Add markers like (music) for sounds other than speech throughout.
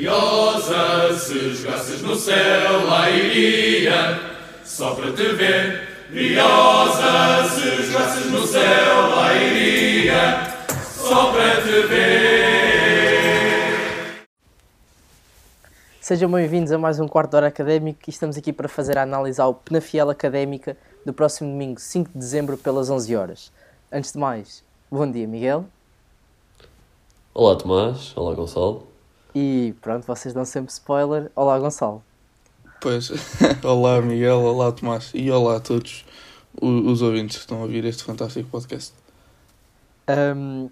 Briosa, se jogasses no céu, lá iria, só para te ver. Briosa, se jogasses no céu, lá iria, só para te ver. Sejam bem-vindos a mais um quarto de hora académico e estamos aqui para fazer a análise ao Penafiel Académica do próximo domingo, 5 de dezembro, pelas 11 horas. Antes de mais, bom dia, Miguel. Olá Tomás, olá Gonçalo. E pronto, vocês dão sempre spoiler. Olá, Gonçalo. Pois, (laughs) olá Miguel, olá Tomás e olá a todos os ouvintes que estão a ouvir este fantástico podcast. Um,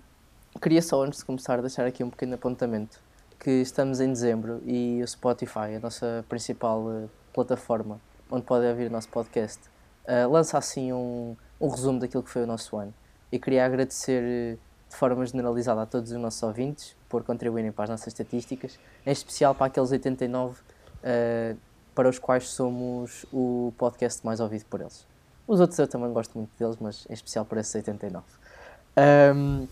queria só, antes de começar, deixar aqui um pequeno apontamento. Que estamos em dezembro e o Spotify, a nossa principal uh, plataforma onde podem ouvir o nosso podcast, uh, lança assim um, um resumo daquilo que foi o nosso ano. E queria agradecer uh, de forma generalizada a todos os nossos ouvintes por contribuírem para as nossas estatísticas, em especial para aqueles 89 uh, para os quais somos o podcast mais ouvido por eles. Os outros eu também gosto muito deles, mas em especial por esses 89. Um,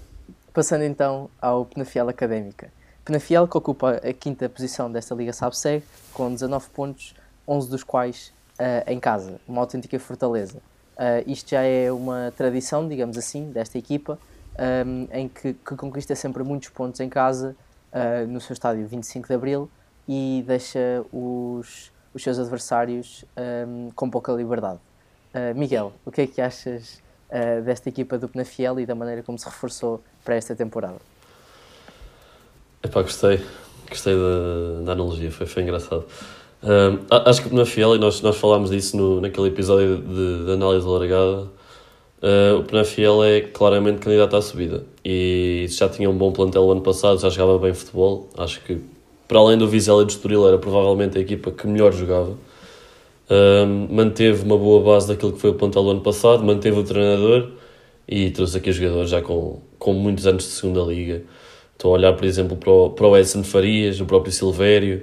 passando então ao Penafiel Académica. Penafiel que ocupa a quinta posição desta Liga Sabseg, com 19 pontos, 11 dos quais uh, em casa, uma autêntica fortaleza. Uh, isto já é uma tradição, digamos assim, desta equipa, um, em que, que, conquista sempre muitos pontos em casa, uh, no seu estádio 25 de Abril, e deixa os, os seus adversários um, com pouca liberdade. Uh, Miguel, o que é que achas uh, desta equipa do Penafiel e da maneira como se reforçou para esta temporada? Epá, gostei, gostei da, da analogia, foi, foi engraçado. acho que o Penafiel, e nós, nós falámos disso no, naquele episódio de, de análise alargada, Uh, o Penafiel é claramente candidato à subida e já tinha um bom plantel ano passado, já jogava bem futebol. Acho que, para além do Vizela e do Estoril, era provavelmente a equipa que melhor jogava. Uh, manteve uma boa base daquilo que foi o plantel ano passado, manteve o treinador e trouxe aqui jogadores já com, com muitos anos de segunda liga. Estou a olhar, por exemplo, para o, para o Edson Farias, o próprio Silvério,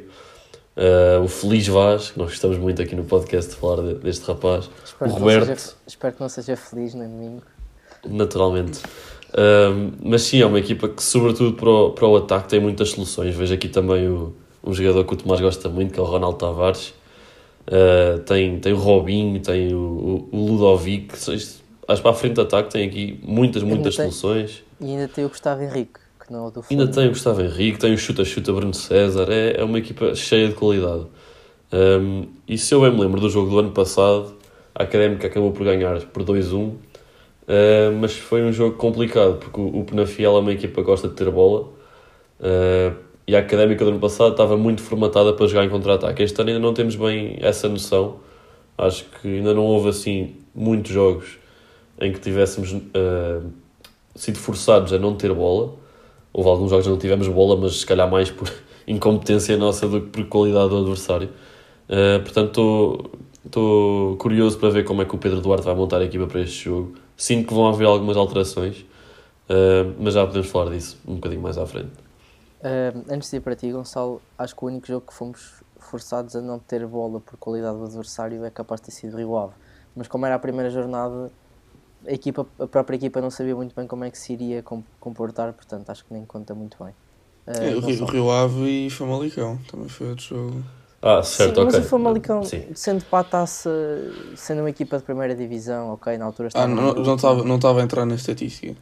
Uh, o Feliz Vaz, que nós gostamos muito aqui no podcast de falar de, deste rapaz. Espero o Roberto. Seja, espero que não seja feliz no domingo. Naturalmente. Uh, mas sim, é uma equipa que, sobretudo para o, para o ataque, tem muitas soluções. Vejo aqui também o, um jogador que o Tomás gosta muito, que é o Ronaldo Tavares. Uh, tem, tem o Robinho, tem o, o, Ludovic. Acho que para a frente de ataque tem aqui muitas, muitas soluções. e ainda tem o Gustavo Henrique que não do Ainda tem o Gustavo Henrique, tem o chuta-chuta Bruno César, é, é uma equipa cheia de qualidade. Um, e se eu bem me lembro do jogo do ano passado, a Académica acabou por ganhar por 2-1, uh, mas foi um jogo complicado, porque o, o Penafiel é uma equipa que gosta de ter bola, uh, e a Académica do ano passado estava muito formatada para jogar em contra-ataque. Este ano ainda não temos bem essa noção, acho que ainda não houve assim muitos jogos em que tivéssemos uh, sido forçados a não ter bola, Houve alguns jogos que não tivemos bola, mas se calhar mais por (laughs) incompetência nossa do que por qualidade do adversário. Uh, portanto, estou curioso para ver como é que o Pedro Duarte vai montar a equipa para este jogo. Sinto que vão haver algumas alterações, uh, mas já podemos falar disso um bocadinho mais à frente. Uh, antes de ir para ti, Gonçalo, acho que o único jogo que fomos forçados a não ter bola por qualidade do adversário é capaz de ter sido Rio Ave. Mas como era a primeira jornada, a, equipa, a própria equipa não sabia muito bem como é que se iria comportar, portanto acho que nem conta muito bem. Uh, é, o, Rio, Rio Ave e Famalicão também foi outro jogo. Ah, certo, Sim, ok. Mas o Famalicão, Sim. sendo para a taça, sendo uma equipa de primeira divisão, ok, na altura estava. Ah, não, não, estava, não estava a entrar na estatística.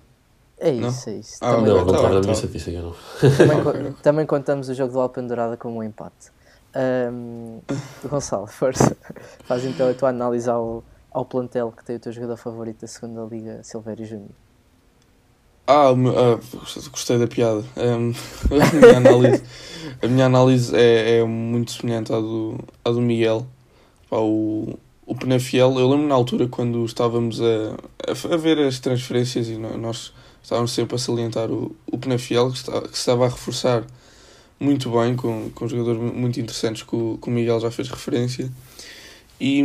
É isso, não? é isso. Ah, também, não, não estava na minha estatística, não. Também, (laughs) também contamos o jogo do Alpendurada como um empate. Um, Gonçalo, força. (laughs) Faz então a tua análise ao, ao plantel que tem o teu jogador favorito da segunda Liga, Silvério Júnior? Ah, ah, gostei da piada. Um, (laughs) a, minha análise, a minha análise é, é muito semelhante à do, à do Miguel. Pá, o, o Penafiel, eu lembro na altura quando estávamos a, a, ver as transferências e nós estávamos sempre a salientar o, o Penafiel, que, está, que estava a reforçar muito bem, com, com jogadores muito interessantes que o, que o Miguel já fez referência. E,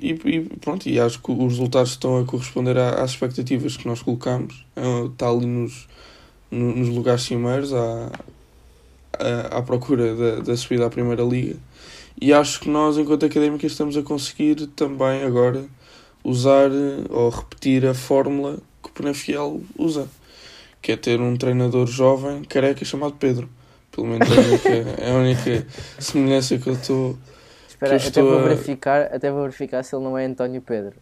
e, e, pronto, e acho que os resultados estão a corresponder às expectativas que nós colocamos. Está ali nos, nos lugares cimeiros, à, à, à procura da, da subida à Primeira Liga. E acho que nós, enquanto académica, estamos a conseguir também agora usar ou repetir a fórmula que o Penafiel usa, que é ter um treinador jovem, careca, chamado Pedro. Pelo menos é a única, é a única (laughs) semelhança que eu estou. Espera, até vou a- verificar, até vou verificar se ele não é António Pedro.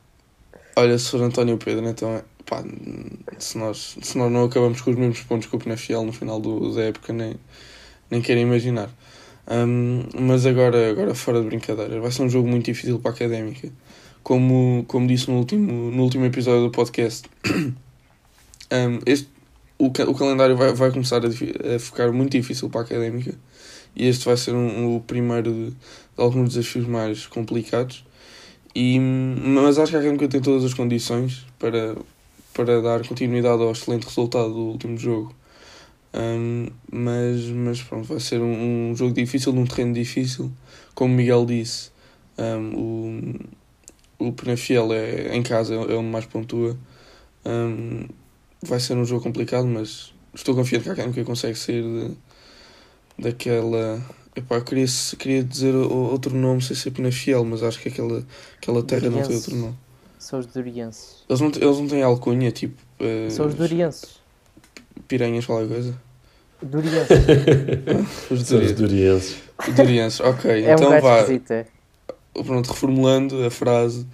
Olha, se for António Pedro, então é. Pá, se nós, se nós não acabamos com os mesmos pontos que o Penafiel no final do, da época, nem, nem quero imaginar. Hum, mas agora, agora, fora de brincadeira, vai ser um jogo muito difícil para a académica. Como, como disse no último, no último episódio do podcast, (coughs) hum, este, o, o calendário vai, vai começar a, a ficar muito difícil para a académica. E este vai ser um, o primeiro de, de alguns desafios mais complicados. E, mas acho que a Académica tem todas as condições para, para dar continuidade ao excelente resultado do último jogo. Um, mas, mas pronto, vai ser um, um jogo difícil, num terreno difícil. Como Miguel disse, um, o, o Penafiel é, em casa é onde mais pontua. Vai ser um jogo complicado, mas estou confiante que a Académica consegue sair de, daquela. Epá, eu queria, queria dizer o- outro nome sem ser Penafiel, mas acho que aquela, aquela terra não tem outro nome. São os Dorienses. Eles não, eles não têm alcunha, tipo. eh, São os Dorienses. Piranhas, qualquer coisa. Dorienses. (laughs) Os. Dorienses, ok. é um então gajo vá. esquisito, é. Pronto, reformulando a frase.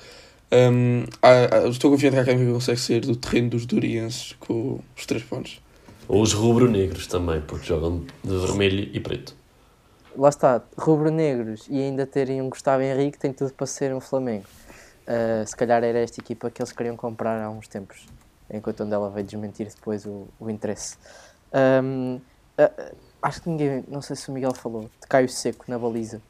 há- há- estou confiante que a Académica consegue sair do terreno dos Dorienses com os três pontos. Ou os rubro-negros também, porque jogam de vermelho e preto. Lá está, rubro-negros e ainda terem um Gustavo Henrique tem tudo para ser um Flamengo. Uh, se calhar era esta equipa que eles queriam comprar há uns tempos, enquanto onde ela veio desmentir depois o, o interesse. Um, uh, acho que ninguém, não sei se o Miguel falou, de Caio Seco na baliza.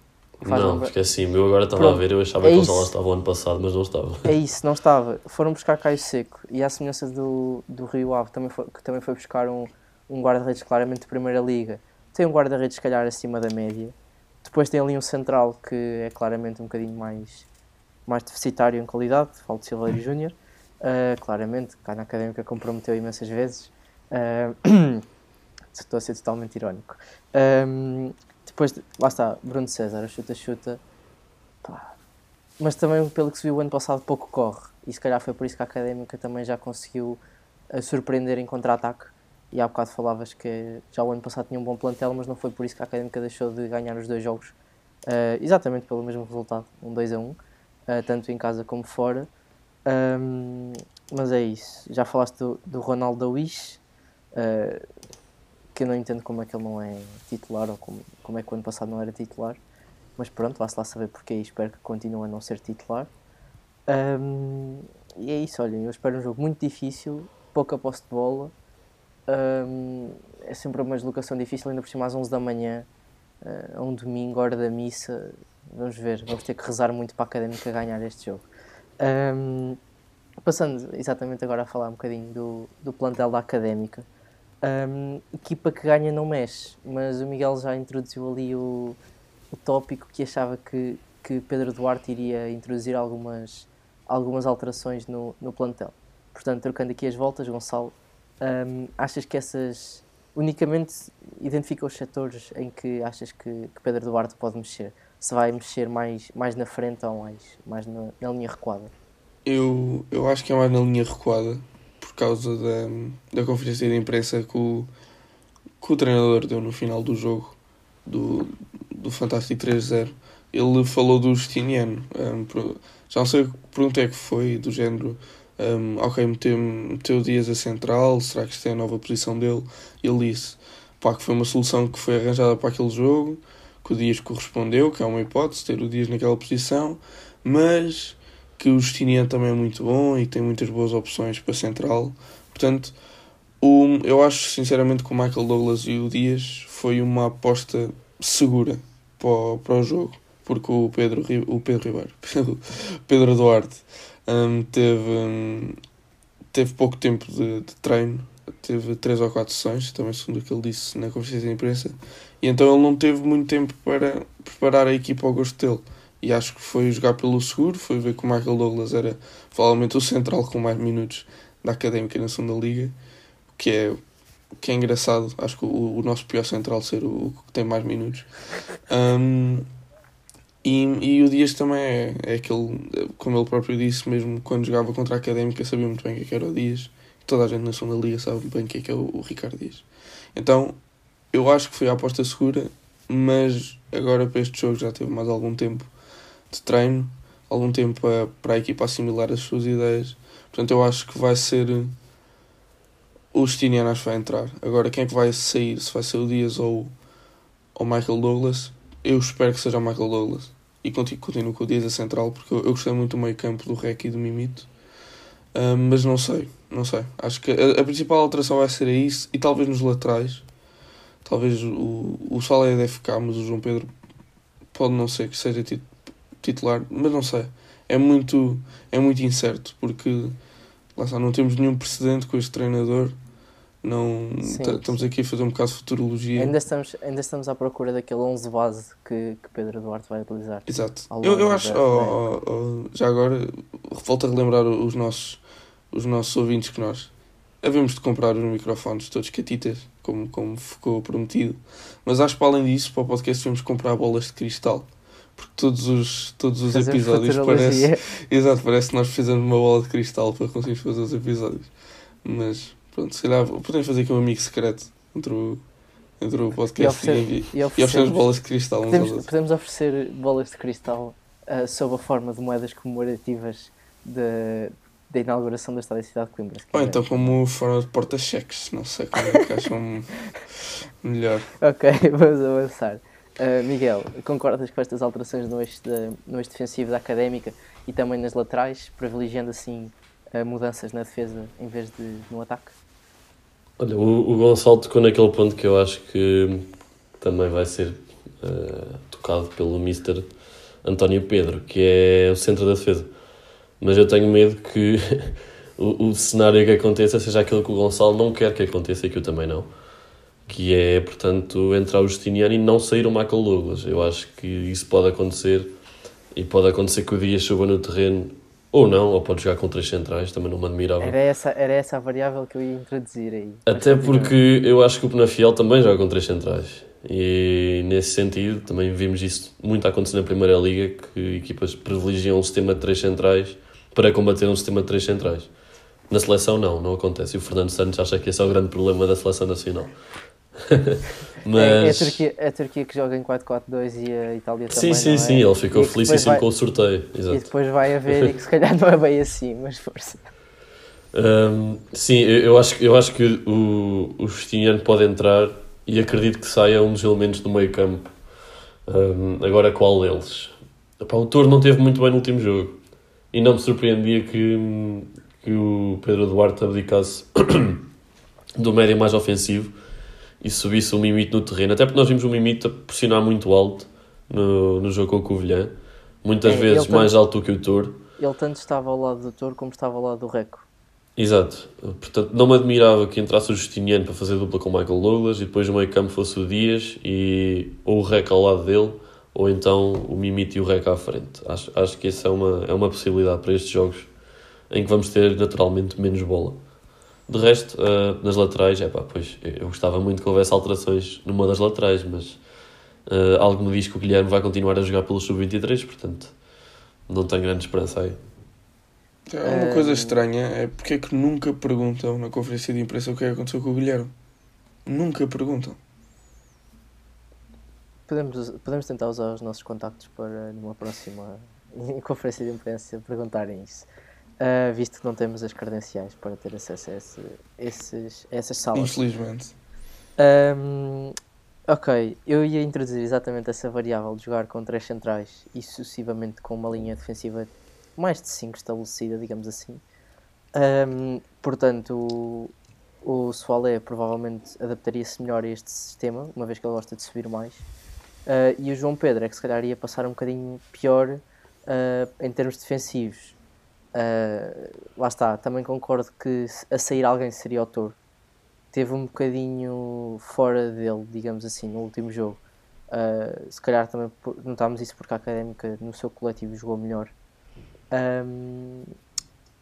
Faz não, porque assim, eu agora estava Pronto, a ver, eu achava é que eles lá estavam ano passado, mas não estavam. É isso, não estava. Foram buscar Caio Seco e à semelhança do, do Rio Ave, também foi, que também foi buscar um, um guarda-redes claramente de Primeira Liga. Tem um guarda-redes, se calhar, acima da média. Depois tem ali um central que é claramente um bocadinho mais, mais deficitário em qualidade, falo de Silveiro Júnior. Uh, claramente, cá na Académica comprometeu imensas vezes. Uh, (clears throat) estou a ser totalmente irónico. Um, depois, lá está, Bruno César, chuta-chuta. Mas também pelo que se viu o ano passado pouco corre. E se calhar foi por isso que a Académica também já conseguiu eh, surpreender em contra-ataque. E há bocado falavas que já o ano passado tinha um bom plantel mas não foi por isso que a Académica deixou de ganhar os dois jogos. Eh, exatamente pelo mesmo resultado, um 2 a 1 eh, tanto em casa como fora. Ahm, mas é isso, já falaste do, do Ronaldo Wish eh, que eu não entendo como é que ele não é titular ou como, como é que o ano passado não era titular mas pronto, vá-se lá saber porque e espero que continue a não ser titular. Ahm, e é isso, olhem, eu espero um jogo muito difícil, pouca posse de bola. Ahm, é sempre uma deslocação difícil, ainda por cima às 11 da manhã, ah, a um domingo, hora da missa. Vamos ver, vamos ter que rezar muito para a Académica ganhar este jogo. Ahm, passando exatamente agora a falar um bocadinho do, do plantel da Académica. Ahm, equipa que ganha não mexe, mas o Miguel já introduziu ali o, o tópico que achava que, que Pedro Duarte iria introduzir algumas, algumas alterações no, no plantel. Portanto, trocando aqui as voltas, Gonçalo, hum, achas que essas unicamente identifica os setores em que achas que, que Pedro Duarte pode mexer? Se vai mexer mais, mais na frente ou mais, mais na, na linha recuada? Eu, eu acho que é mais na linha recuada por causa da, da conferência de imprensa que o, que o treinador deu no final do jogo do, do Fantástico 3-0. Ele falou do Justiniano. um, já não sei que pergunta é que foi, do género. Um, ok, meteu, meteu Dias a central, será que isto é a nova posição dele? Ele disse pá, que foi uma solução que foi arranjada para aquele jogo, que o Dias correspondeu, que é uma hipótese ter o Dias naquela posição, mas que o Justiniano também é muito bom e tem muitas boas opções para central. Portanto, eu acho sinceramente que o Michael Douglas e o Dias foi uma aposta segura para o, para o jogo, porque o Pedro, o Pedro Ribeiro, (laughs) Pedro Duarte, hum, teve, hum, teve pouco tempo de, de treino, teve três ou quatro sessões, também segundo o que ele disse na conferência de imprensa, e então ele não teve muito tempo para preparar a equipa ao gosto dele. E acho que foi jogar pelo seguro, foi ver que o Michael Douglas era provavelmente o central com mais minutos da Académica na segunda Liga, que é, que é engraçado. Acho que o, o nosso pior central ser o, que tem mais minutos. Um, e, e o Dias também é, é aquele, como ele próprio disse, mesmo quando jogava contra a Académica, sabia muito bem o que é era o Dias. Toda a gente na segunda Liga sabe bem o é que é o, o Ricardo Dias. Então, eu acho que foi a aposta segura, mas agora para este jogo já teve mais algum tempo de treino, algum tempo para, para a equipa assimilar as suas ideias. Portanto, eu acho que vai ser o Justiniano acho que vai entrar. Agora, quem é que vai sair? Se vai ser o Dias ou o Michael Douglas? Eu espero que seja o Michael Douglas. E continuo, continuo com o Dias a central, porque eu, eu gostei muito do meio campo do Rec e do Mimito. Uh, mas não sei, não sei. Acho que a, a, principal alteração vai ser isso e talvez nos laterais. Talvez o, o Salé deve ficar, mas o João Pedro pode não ser que seja titular, mas não sei. É muito, é muito incerto porque lá está, não temos nenhum precedente com este treinador. Não estamos aqui a fazer um bocado de futurologia. Ainda estamos, ainda estamos à procura daquele 11 base que, que Pedro Duarte vai utilizar. Exato. Eu, eu acho, oh, oh, oh, já agora, volto a relembrar os nossos, os nossos ouvintes que nós havemos de comprar os microfones todos catitas, como, como ficou prometido. Mas acho que para além disso, para o podcast, devemos comprar bolas de cristal. Porque todos os, todos os episódios parece. (laughs) Exato, parece que nós fizemos uma bola de cristal para conseguirmos fazer os episódios. Mas Pronto, se calhar podemos fazer aqui um amigo secreto entre o, entre o podcast e, oferecer, e, e, oferecemos bolas de cristal. Podemos, podemos oferecer bolas de cristal uh, sob a forma de moedas comemorativas da, da inauguração da Estádio Cidade de Coimbra. Ou então como forma de porta-cheques, não sei como é que acham (laughs) melhor. Ok, (laughs) vamos avançar. Uh, Miguel, concordas com estas alterações no eixo, de, no eixo defensivo da Académica e também nas laterais, privilegiando assim uh, mudanças na defesa em vez de no ataque? Olha, o, o Gonçalo tocou naquele ponto que eu acho que também vai ser uh, tocado pelo Mr. António Pedro, que é o centro da defesa. Mas eu tenho medo que (laughs) o, o cenário que aconteça seja aquilo que o Gonçalo não quer que aconteça e que eu também não. Que é, portanto, entrar o Justiniano e não sair o Michael Douglas. Eu acho que isso pode acontecer e pode acontecer que o Dias suba no terreno ou não, ou pode jogar com três centrais, também não me admirava. Era essa, era essa a variável que eu ia introduzir aí. Até porque eu acho que o Penafiel também joga com três centrais. E nesse sentido, também vimos isso muito acontecer na Primeira Liga, que equipas privilegiam um sistema de três centrais para combater um sistema de três centrais. Na seleção não, não acontece. E o Fernando Santos acha que esse é o grande problema da seleção nacional. Mas... (laughs) É, é, a Turquia, é a Turquia que joga em 4-4-2 e a Itália sim, também. Sim, sim, é? sim, ele ficou felicíssimo vai... com o sorteio. Exato. E depois vai haver e que se calhar não é bem assim, mas força. Um, sim, eu acho, eu acho que o, o Justiniano pode entrar e acredito que saia um dos elementos do meio campo. Um, agora, qual deles? Epá, o Toro não teve muito bem no último jogo e não me surpreendia que, que o Pedro Duarte abdicasse (coughs) do médio mais ofensivo e subisse o Mimito no terreno. Até porque nós vimos o Mimito a pressionar muito alto no, no jogo com o Covilhã. Muitas é, vezes mais tanto, alto que o Toro. Ele tanto estava ao lado do Toro como estava ao lado do Reco. Exato. Portanto, não me admirava que entrasse o Justiniano para fazer dupla com o Michael Douglas e depois o meio campo fosse o Dias e ou o Reco ao lado dele ou então o Mimito e o Reco à frente. Acho, acho que essa é uma, é uma possibilidade para estes jogos em que vamos ter naturalmente menos bola. De resto, uh, nas laterais, é pá, pois eu gostava muito que houvesse alterações numa das laterais, mas uh, algo me diz que o Guilherme vai continuar a jogar pelo Sub-23, portanto não tenho grande esperança aí. É uma coisa estranha é porque é que nunca perguntam na conferência de imprensa o que é que aconteceu com o Guilherme. Nunca perguntam. Podemos, podemos tentar usar os nossos contactos para numa próxima (laughs) conferência de imprensa perguntarem isso uh, visto que não temos as credenciais para ter acesso a, esse, esses, a essas salas. Infelizmente. Um, ok, eu ia introduzir exatamente essa variável de jogar com três centrais e sucessivamente com uma linha defensiva mais de 5 estabelecida, digamos assim. Um, portanto, o, o Soalé provavelmente adaptaria-se melhor a este sistema, uma vez que ele gosta de subir mais. Uh, e o João Pedro é que se calhar ia passar um bocadinho pior uh, em termos defensivos. Uh, lá está, também concordo que a sair alguém seria autor. Teve um bocadinho fora dele, digamos assim, no último jogo. Uh, se calhar também notámos isso porque a Académica no seu coletivo jogou melhor. Um,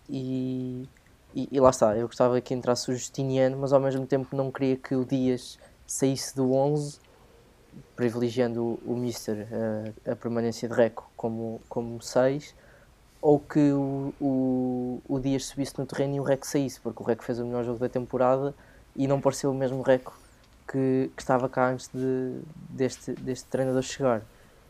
e, e, e, lá está, eu gostava que entrasse o Justiniano, mas ao mesmo tempo não queria que o Dias saísse do 11, privilegiando o, o Mister uh, a permanência de Reco como, como 6 ou que o, o, o Dias subisse no terreno e o Rec saísse, porque o Rec fez o melhor jogo da temporada e não pareceu o mesmo Rec que, que estava cá antes de, deste, deste treinador chegar.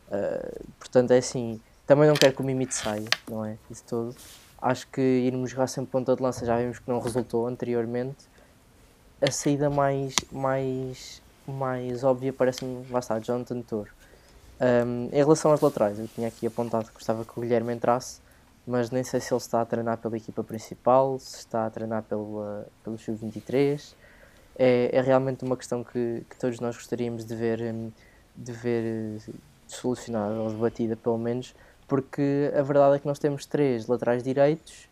Uh, portanto, é assim, também não quero que o Mimite saia, não é? Isso todo. Acho que irmos jogar sem ponta de lança já vimos que não resultou anteriormente. A saída mais, mais, mais óbvia parece-me, lá está, Jonathan Toro. Um, em relação aos laterais, eu tinha aqui apontado que gostava que o Guilherme entrasse, mas nem sei se ele está a treinar pela equipa principal, se está a treinar pela, pelo Sub-23. É, é realmente uma questão que, que todos nós gostaríamos de ver, hum, de ver eh, solucionada ou debatida, pelo menos, porque a verdade é que nós temos três laterais direitos,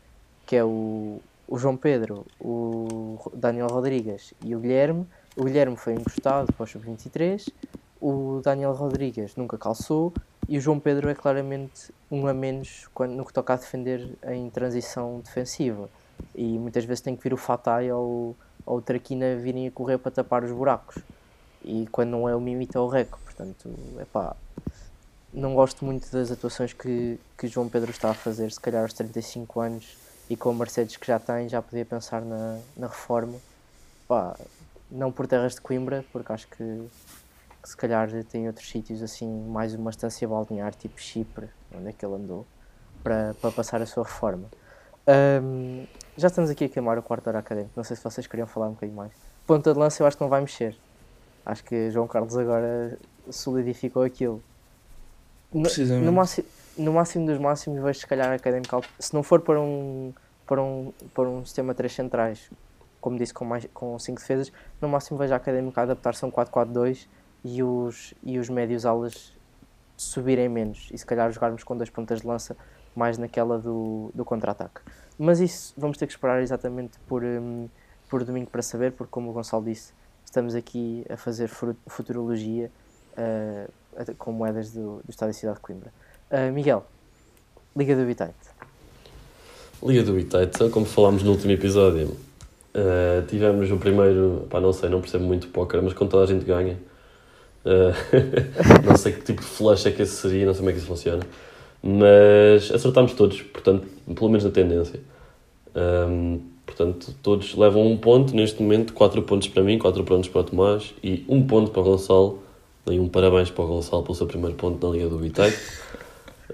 que é o, o João Pedro, o Daniel Rodrigues e o Guilherme. O Guilherme foi encostado para o Sub-23 o Daniel Rodrigues nunca calçou e o João Pedro é claramente um a menos quando, no que toca a defender em transição defensiva. E muitas vezes tem que vir o Fatai ou, ou o Traquina virem a correr para tapar os buracos. E quando não é o Mimita é o Reco. Portanto, é pá. Não gosto muito das atuações que, que João Pedro está a fazer, se calhar aos 35 anos e com a Mercedes que já tem, já podia pensar na, na reforma. Pá, não por terras de Coimbra, porque acho que se calhar tem outros sítios assim, mais uma estância balnear, tipo Chipre, onde é que ele andou, para, para passar a sua reforma. Um, já estamos aqui a queimar o quarto hora académico, não sei se vocês queriam falar um bocadinho mais. Ponta de lança eu acho que não vai mexer. Acho que João Carlos agora solidificou aquilo. No, no, máximo, no máximo dos máximos vejo se calhar académico, se não for para um, para um, para um sistema 3 centrais, como disse, com, mais, com 5 defesas, no máximo vejo a académica adaptar-se a um 4-4-2 e os, e os médios alas subirem menos e se calhar jogarmos com dois pontas de lança mais naquela do, do contra-ataque. Mas isso vamos ter que esperar exatamente por, um, por domingo para saber, porque como o Gonçalo disse, estamos aqui a fazer futurologia uh, com moedas do, do Estado e Cidade de Coimbra. Uh, Miguel, Liga do Habitat. Liga do Habitat, como falámos no último episódio, uh, tivemos o primeiro, pá, não sei, não percebo muito póquer, mas quando toda a gente ganha, Uh, (laughs) não sei que tipo de flash é que esse seria, não sei como é que isso funciona. Mas acertámos todos, portanto, pelo menos na tendência. Um, portanto, todos levam um ponto neste momento, 4 pontos para mim, 4 pontos para o Tomás e um ponto para o Gonçalo. E um parabéns para o Gonçalo pelo seu primeiro ponto na Liga do Bitec.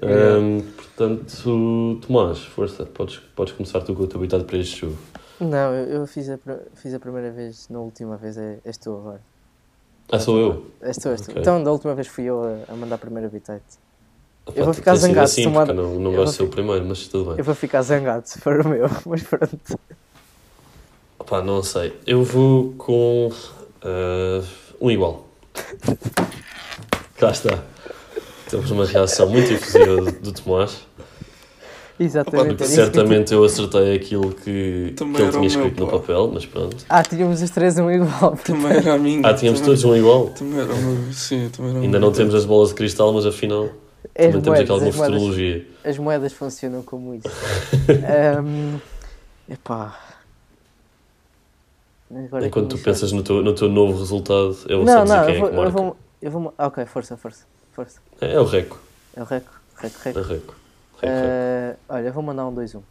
Um, (laughs) portanto, Tomás, força, podes, podes começar tu com o teu habitado para este jogo. Não, eu, eu fiz, a, fiz a primeira vez, na última vez é, és tu agora. Ah, sou eu? És tu, és tu. Okay. Então, da última vez fui eu a, a mandar primeiro habitat. eu vou ficar zangado assim, se tomar... Não, não gosto de ser o primeiro, mas tudo bem. Eu vou ficar zangado se for o meu, (laughs) mas pronto. Opa, não sei. Eu vou com uh, um igual. (laughs) Cá está. Temos uma reação muito efusiva do, do Tomás. Exatamente. Opa, certamente eu acertei aquilo que, que ele tinha escrito meu, no papel, mas pronto. Ah, tínhamos os três um igual. Também era a minha. Ah, tínhamos também, todos um igual? Também era o meu, sim, também era Ainda não temos as bolas de cristal, mas afinal é também moedas, temos aqui alguma as futurologia. Moedas, as moedas funcionam como isso. um, epá. Agora Enquanto tu pensas no teu, no teu novo resultado, eu vou não, só dizer não, quem vou, é que marca. Eu vou, eu vou, ok, força, força. força. É, é o Reco. É o Reco, Reco, Reco. É o Reco. Uh, olha, vou mandar um 2-1.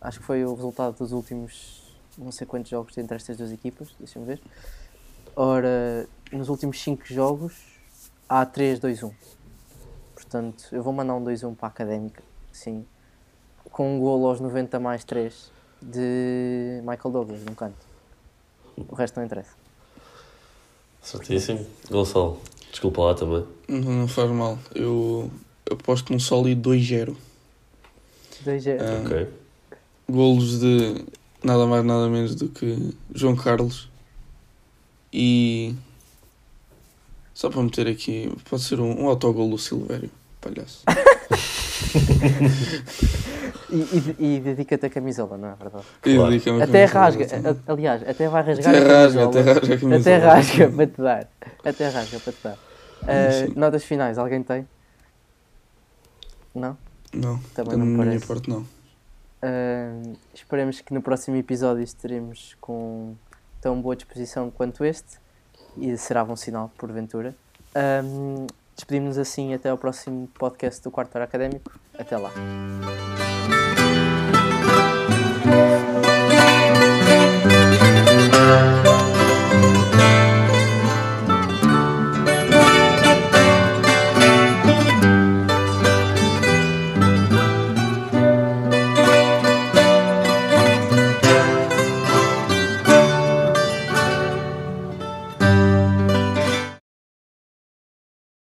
Acho que foi o resultado dos últimos não sei quantos jogos entre estas duas equipas, deixa-me ver. Ora, nos últimos 5 jogos há 3-2-1. Portanto, eu vou mandar um 2-1 para a Académica, sim. Com um golo aos 90 mais 3 de Michael Douglas, no canto. O resto não interessa. Certíssimo. Gonçalo, desculpa lá também. Não, não faz mal. Eu aposto num sólido 2-0. 2-0. Um, ok. Golos de nada mais nada menos do que João Carlos. E só para meter aqui, pode ser um, um autogol do Silvério, palhaço. (laughs) e, e, e dedica-te a camisola, não é verdade? Claro. Até rasga, aliás, até vai rasgar até a rasga, até rasga a camisola. Até rasga para te dar. Até rasga para te dar. (laughs) Uh, notas finais, alguém tem? Não? Não, também não parece. minha parte não. Uh, esperemos que no próximo episódio estaremos com tão boa disposição quanto este e será bom sinal, porventura. Um, Despedimos-nos assim até ao próximo podcast do Quarto Hora Académico. Até lá.